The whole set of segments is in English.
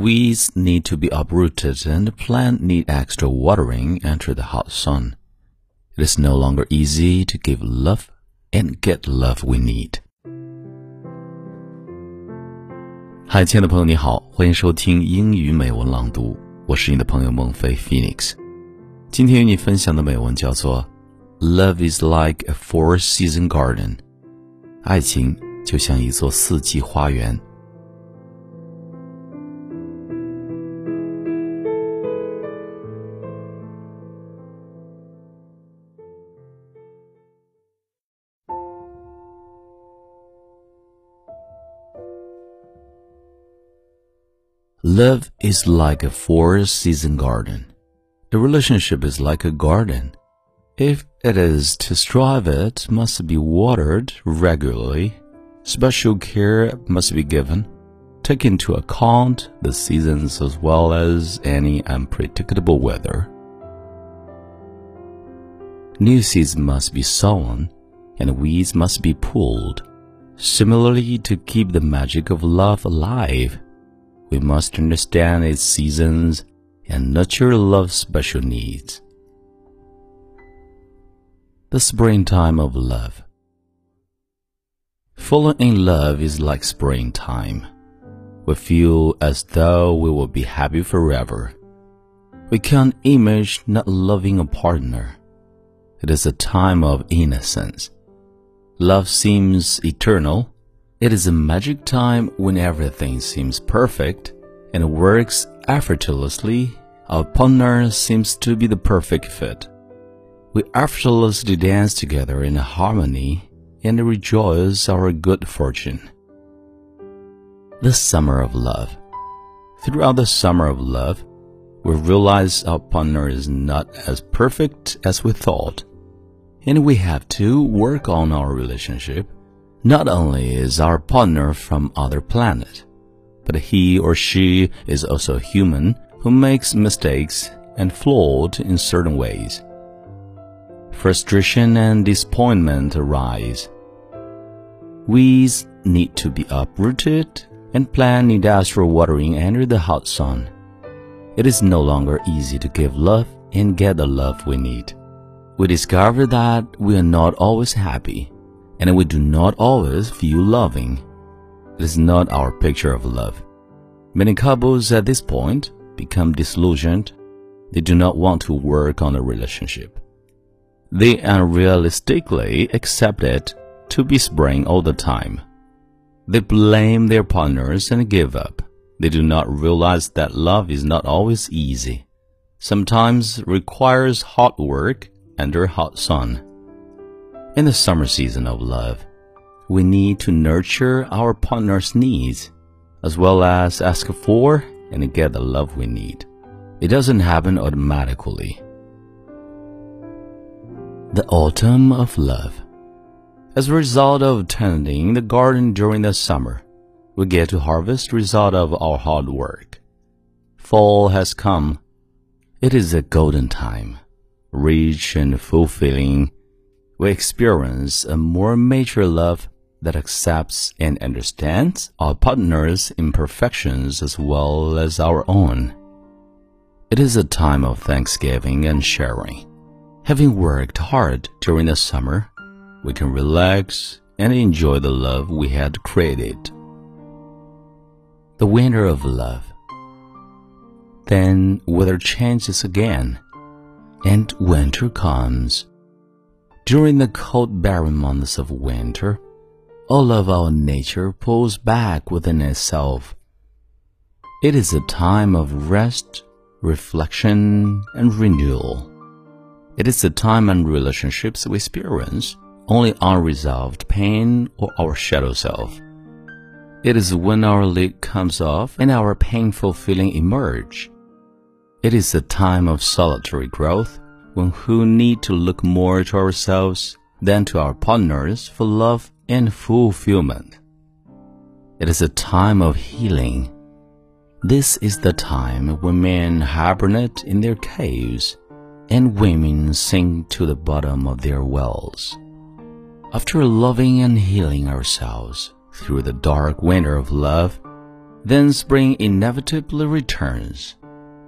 Weeds need to be uprooted and the plant need extra watering under the hot sun. It is no longer easy to give love and get love we need. 嗨，亲爱的朋友，你好，欢迎收听英语美文朗读，我是你的朋友孟非 Phoenix。今天与你分享的美文叫做《Love is like a four-season garden》，爱情就像一座四季花园。 Love is like a four-season garden. A relationship is like a garden. If it is to strive it must be watered regularly. Special care must be given. Take into account the seasons as well as any unpredictable weather. New seeds must be sown and weeds must be pulled. Similarly, to keep the magic of love alive, we must understand its seasons and nurture love's special needs. The springtime of love. Falling in love is like springtime. We feel as though we will be happy forever. We can't imagine not loving a partner. It is a time of innocence. Love seems eternal. It is a magic time when everything seems perfect and works effortlessly. Our partner seems to be the perfect fit. We effortlessly dance together in harmony and rejoice our good fortune. The summer of love. Throughout the summer of love, we realize our partner is not as perfect as we thought, and we have to work on our relationship. Not only is our partner from other planet, but he or she is also human who makes mistakes and flawed in certain ways frustration and disappointment arise. Weeds need to be uprooted and plant industrial watering under the hot sun. It is no longer easy to give love and get the love we need. We discover that we are not always happy and we do not always feel loving. It is not our picture of love. Many couples at this point become disillusioned. They do not want to work on a relationship. They unrealistically accept it to be spring all the time. They blame their partners and give up. They do not realize that love is not always easy. Sometimes requires hard work under hot sun. In the summer season of love, we need to nurture our partner's needs as well as ask for and get the love we need. It doesn't happen automatically. The Autumn of Love. As a result of tending the garden during the summer, we get to harvest result of our hard work. Fall has come. It is a golden time, rich and fulfilling. We experience a more mature love that accepts and understands our partner's imperfections as well as our own. It is a time of thanksgiving and sharing. Having worked hard during the summer, we can relax and enjoy the love we had created. The winter of love. Then weather changes again, and winter comes. During the cold, barren months of winter, all of our nature pulls back within itself. It is a time of rest, reflection, and renewal. It is the time and relationships we experience only unresolved pain or our shadow self. It is when our lid comes off and our painful feeling emerge. It is a time of solitary growth when we need to look more to ourselves than to our partners for love and fulfillment. It is a time of healing. This is the time when men hibernate in their caves and women sink to the bottom of their wells. After loving and healing ourselves through the dark winter of love, then spring inevitably returns.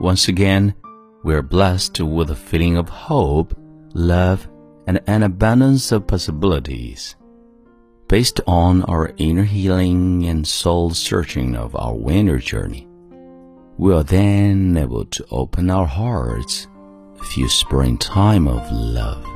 Once again, we are blessed with a feeling of hope, love, and an abundance of possibilities. Based on our inner healing and soul searching of our winter journey, we are then able to open our hearts, feel springtime of love.